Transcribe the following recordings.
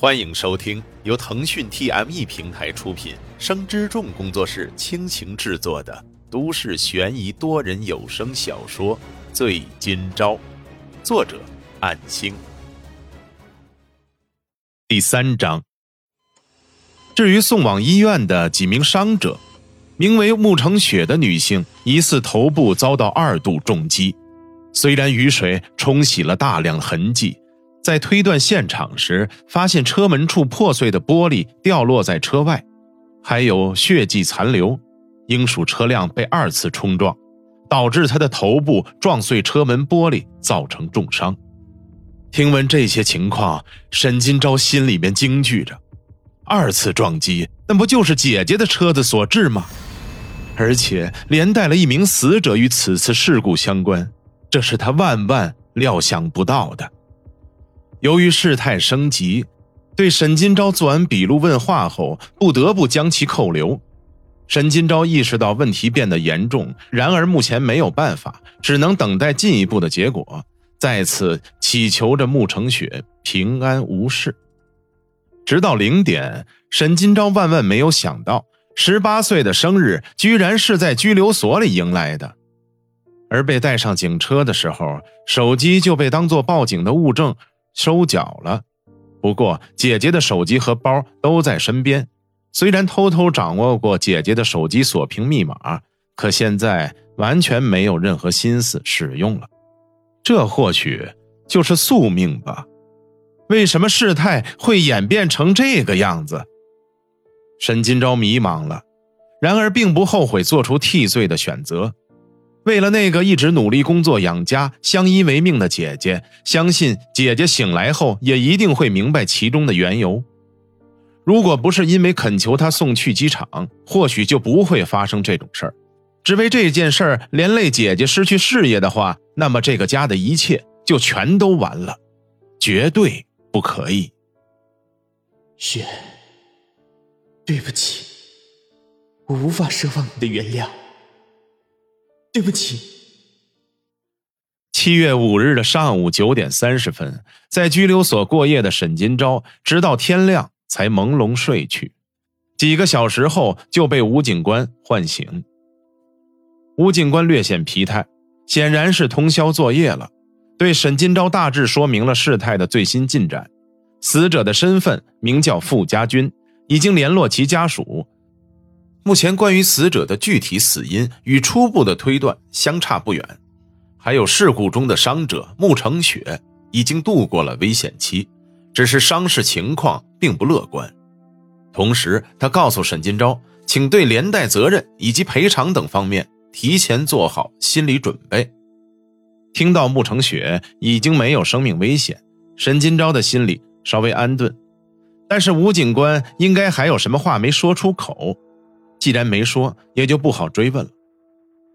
欢迎收听由腾讯 TME 平台出品、生之众工作室倾情制作的都市悬疑多人有声小说《醉今朝》，作者：暗星。第三章。至于送往医院的几名伤者，名为穆成雪的女性疑似头部遭到二度重击，虽然雨水冲洗了大量痕迹。在推断现场时，发现车门处破碎的玻璃掉落在车外，还有血迹残留，应属车辆被二次冲撞，导致他的头部撞碎车门玻璃，造成重伤。听闻这些情况，沈金钊心里面惊惧着：二次撞击，那不就是姐姐的车子所致吗？而且连带了一名死者与此次事故相关，这是他万万料想不到的。由于事态升级，对沈金钊做完笔录问话后，不得不将其扣留。沈金钊意识到问题变得严重，然而目前没有办法，只能等待进一步的结果，再次祈求着穆成雪平安无事。直到零点，沈金钊万万没有想到，十八岁的生日居然是在拘留所里迎来的，而被带上警车的时候，手机就被当作报警的物证。收缴了，不过姐姐的手机和包都在身边。虽然偷偷掌握过姐姐的手机锁屏密码，可现在完全没有任何心思使用了。这或许就是宿命吧？为什么事态会演变成这个样子？沈金钊迷茫了，然而并不后悔做出替罪的选择。为了那个一直努力工作养家、相依为命的姐姐，相信姐姐醒来后也一定会明白其中的缘由。如果不是因为恳求他送去机场，或许就不会发生这种事儿。只为这件事儿连累姐姐失去事业的话，那么这个家的一切就全都完了，绝对不可以。雪，对不起，我无法奢望你的原谅。对不起。七月五日的上午九点三十分，在拘留所过夜的沈金钊，直到天亮才朦胧睡去。几个小时后，就被吴警官唤醒。吴警官略显疲态，显然是通宵作业了。对沈金钊大致说明了事态的最新进展。死者的身份名叫傅家军，已经联络其家属。目前关于死者的具体死因与初步的推断相差不远，还有事故中的伤者穆成雪已经度过了危险期，只是伤势情况并不乐观。同时，他告诉沈金钊，请对连带责任以及赔偿等方面提前做好心理准备。听到穆成雪已经没有生命危险，沈金钊的心里稍微安顿，但是吴警官应该还有什么话没说出口。既然没说，也就不好追问了。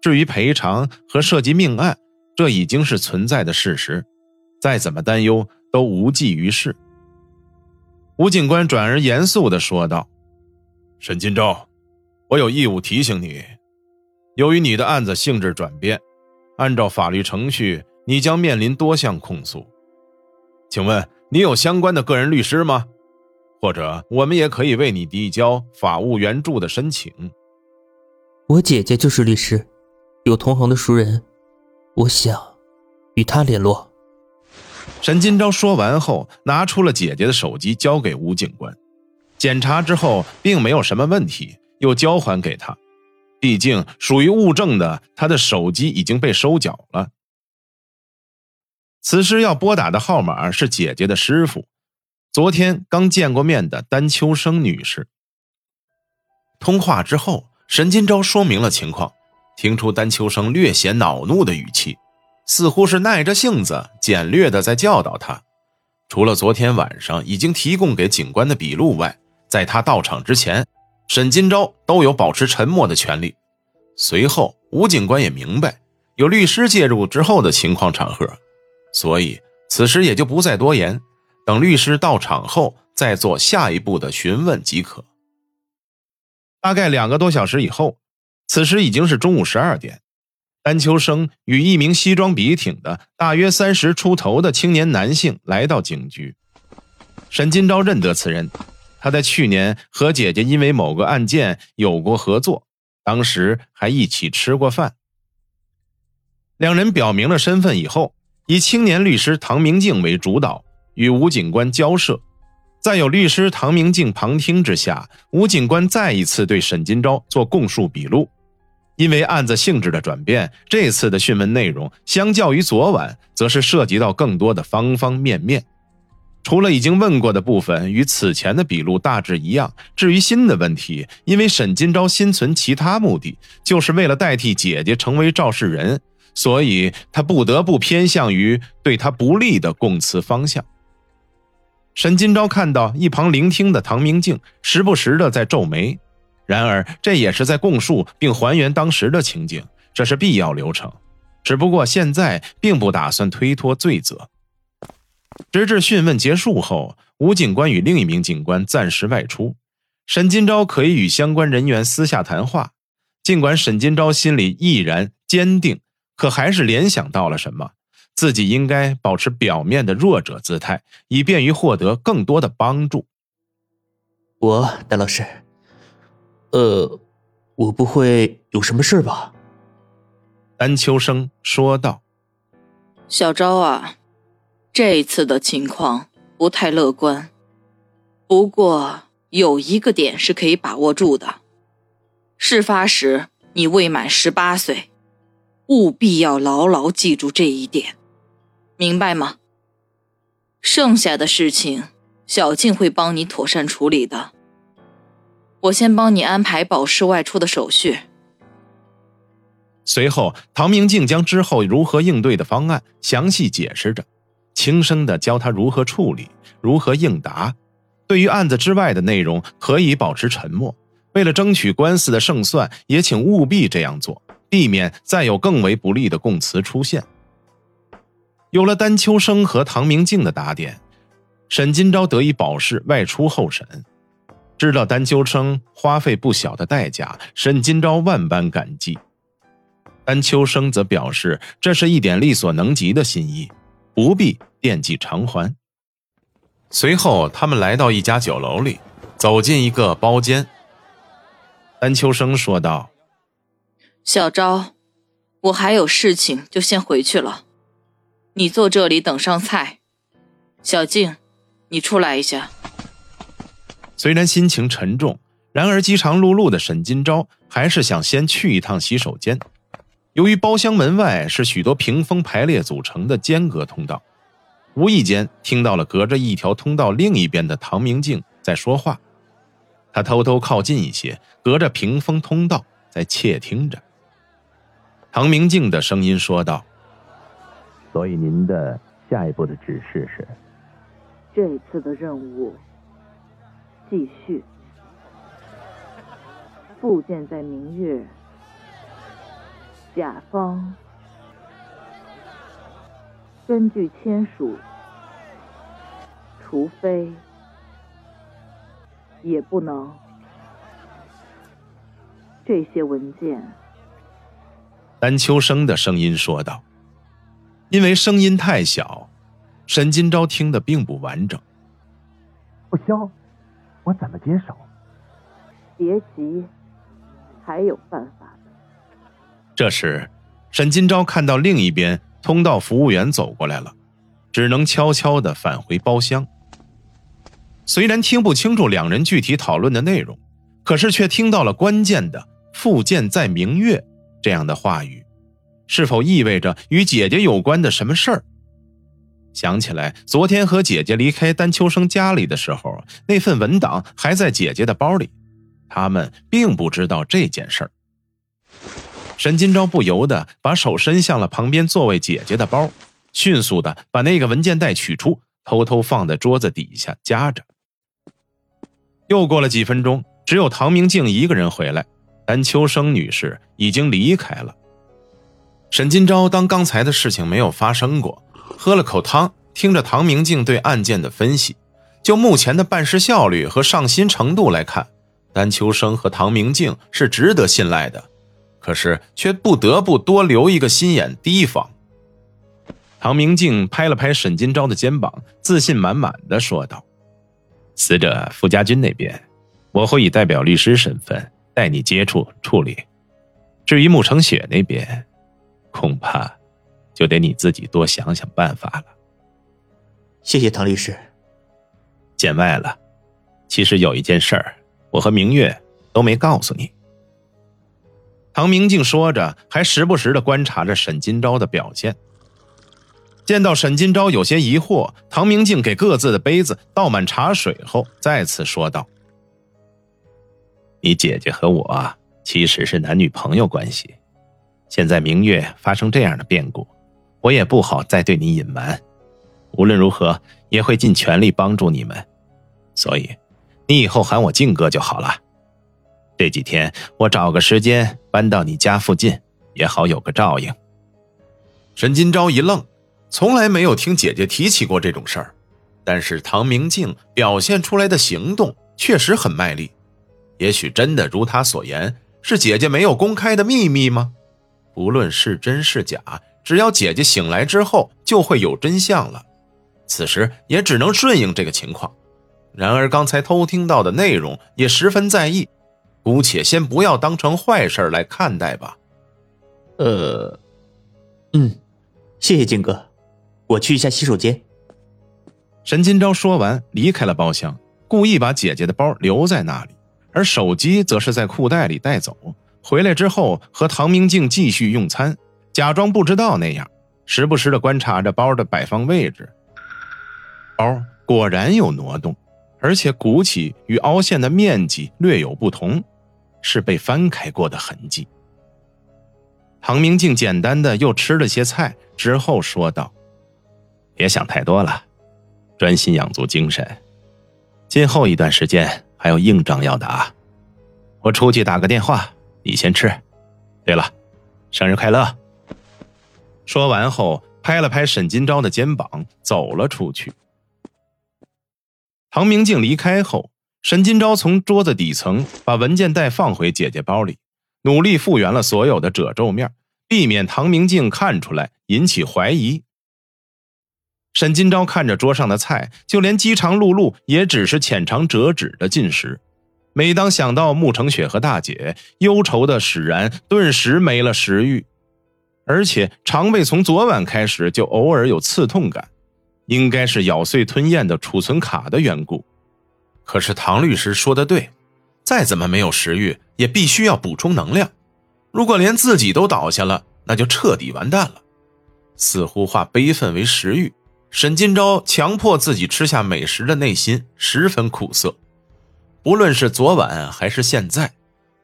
至于赔偿和涉及命案，这已经是存在的事实，再怎么担忧都无济于事。吴警官转而严肃地说道：“沈金钊，我有义务提醒你，由于你的案子性质转变，按照法律程序，你将面临多项控诉。请问你有相关的个人律师吗？”或者，我们也可以为你递交法务援助的申请。我姐姐就是律师，有同行的熟人，我想与他联络。沈金钊说完后，拿出了姐姐的手机，交给吴警官。检查之后，并没有什么问题，又交还给他。毕竟属于物证的，他的手机已经被收缴了。此时要拨打的号码是姐姐的师傅。昨天刚见过面的丹秋生女士。通话之后，沈金钊说明了情况，听出丹秋生略显恼怒的语气，似乎是耐着性子简略的在教导他。除了昨天晚上已经提供给警官的笔录外，在他到场之前，沈金钊都有保持沉默的权利。随后，吴警官也明白有律师介入之后的情况场合，所以此时也就不再多言。等律师到场后，再做下一步的询问即可。大概两个多小时以后，此时已经是中午十二点。丹秋生与一名西装笔挺的、大约三十出头的青年男性来到警局。沈金钊认得此人，他在去年和姐姐因为某个案件有过合作，当时还一起吃过饭。两人表明了身份以后，以青年律师唐明镜为主导，与吴警官交涉。在有律师唐明镜旁听之下，吴警官再一次对沈金钊做供述笔录。因为案子性质的转变，这次的讯问内容相较于昨晚，则是涉及到更多的方方面面。除了已经问过的部分与此前的笔录大致一样，至于新的问题，因为沈金钊心存其他目的，就是为了代替姐姐成为肇事人，所以他不得不偏向于对他不利的供词方向。沈金钊看到一旁聆听的唐明镜时不时的在皱眉，然而这也是在供述并还原当时的情景，这是必要流程。只不过现在并不打算推脱罪责。直至讯问结束后，吴警官与另一名警官暂时外出，沈金钊可以与相关人员私下谈话。尽管沈金钊心里毅然坚定，可还是联想到了什么。自己应该保持表面的弱者姿态，以便于获得更多的帮助。我，戴老师，呃，我不会有什么事吧？丹秋生说道：“小昭啊，这次的情况不太乐观，不过有一个点是可以把握住的。事发时你未满十八岁，务必要牢牢记住这一点。”明白吗？剩下的事情，小静会帮你妥善处理的。我先帮你安排保释外出的手续。随后，唐明镜将之后如何应对的方案详细解释着，轻声的教他如何处理，如何应答。对于案子之外的内容，可以保持沉默。为了争取官司的胜算，也请务必这样做，避免再有更为不利的供词出现。有了丹秋生和唐明镜的打点，沈金钊得以保释外出候审。知道丹秋生花费不小的代价，沈金钊万般感激。丹秋生则表示，这是一点力所能及的心意，不必惦记偿还。随后，他们来到一家酒楼里，走进一个包间。丹秋生说道：“小昭，我还有事情，就先回去了。”你坐这里等上菜，小静，你出来一下。虽然心情沉重，然而饥肠辘辘的沈金钊还是想先去一趟洗手间。由于包厢门外是许多屏风排列组成的间隔通道，无意间听到了隔着一条通道另一边的唐明镜在说话。他偷偷靠近一些，隔着屏风通道在窃听着。唐明镜的声音说道。所以您的下一步的指示是？这次的任务继续。附件在明月，甲方根据签署，除非也不能。这些文件。丹秋生的声音说道。因为声音太小，沈金钊听得并不完整。不消，我怎么接手？别急，还有办法的。这时，沈金钊看到另一边通道服务员走过来了，只能悄悄的返回包厢。虽然听不清楚两人具体讨论的内容，可是却听到了关键的“复见在明月”这样的话语。是否意味着与姐姐有关的什么事儿？想起来，昨天和姐姐离开丹秋生家里的时候，那份文档还在姐姐的包里，他们并不知道这件事儿。沈金钊不由得把手伸向了旁边座位姐姐的包，迅速的把那个文件袋取出，偷偷放在桌子底下夹着。又过了几分钟，只有唐明镜一个人回来，丹秋生女士已经离开了。沈金钊当刚才的事情没有发生过，喝了口汤，听着唐明镜对案件的分析。就目前的办事效率和上心程度来看，丹秋生和唐明镜是值得信赖的，可是却不得不多留一个心眼提防。唐明镜拍了拍沈金钊的肩膀，自信满满的说道：“死者傅家军那边，我会以代表律师身份带你接触处理。至于穆成雪那边，恐怕就得你自己多想想办法了。谢谢唐律师。见外了。其实有一件事儿，我和明月都没告诉你。唐明镜说着，还时不时的观察着沈金钊的表现。见到沈金钊有些疑惑，唐明镜给各自的杯子倒满茶水后，再次说道：“你姐姐和我其实是男女朋友关系，现在明月发生这样的变故，我也不好再对你隐瞒。无论如何，也会尽全力帮助你们。所以，你以后喊我静哥就好了。这几天我找个时间搬到你家附近，也好有个照应。”沈金钊一愣。从来没有听姐姐提起过这种事儿，但是唐明镜表现出来的行动确实很卖力。也许真的如他所言，是姐姐没有公开的秘密吗？不论是真是假，只要姐姐醒来之后，就会有真相了。此时也只能顺应这个情况。然而刚才偷听到的内容也十分在意，姑且先不要当成坏事来看待吧。呃，嗯，谢谢金哥。我去一下洗手间。沈金钊说完，离开了包厢，故意把姐姐的包留在那里，而手机则是在裤袋里带走。回来之后，和唐明镜继续用餐，假装不知道那样，时不时的观察着包的摆放位置。包果然有挪动，而且鼓起与凹陷的面积略有不同，是被翻开过的痕迹。唐明镜简单的又吃了些菜之后说道。别想太多了，专心养足精神。今后一段时间还有硬仗要打，我出去打个电话，你先吃。对了，生日快乐！说完后，拍了拍沈金钊的肩膀，走了出去。唐明镜离开后，沈金钊从桌子底层把文件袋放回姐姐包里，努力复原了所有的褶皱面，避免唐明镜看出来引起怀疑。沈金钊看着桌上的菜，就连饥肠辘辘也只是浅尝辄止的进食。每当想到穆成雪和大姐，忧愁的使然顿时没了食欲，而且肠胃从昨晚开始就偶尔有刺痛感，应该是咬碎吞咽的储存卡的缘故。可是唐律师说的对，再怎么没有食欲，也必须要补充能量。如果连自己都倒下了，那就彻底完蛋了。似乎化悲愤为食欲。沈金钊强迫自己吃下美食的内心十分苦涩，不论是昨晚还是现在，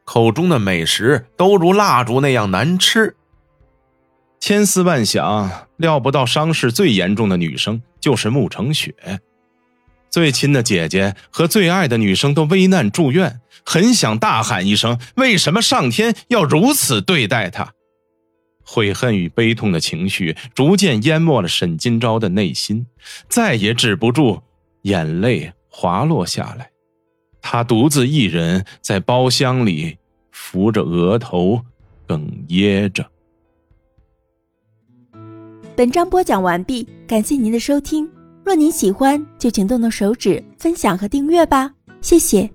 口中的美食都如蜡烛那样难吃。千思万想，料不到伤势最严重的女生就是穆成雪，最亲的姐姐和最爱的女生都危难住院，很想大喊一声：“为什么上天要如此对待她？”悔恨与悲痛的情绪逐渐淹没了沈金钊的内心，再也止不住，眼泪滑落下来。他独自一人在包厢里扶着额头，哽咽着。本章播讲完毕，感谢您的收听。若您喜欢，就请动动手指分享和订阅吧，谢谢。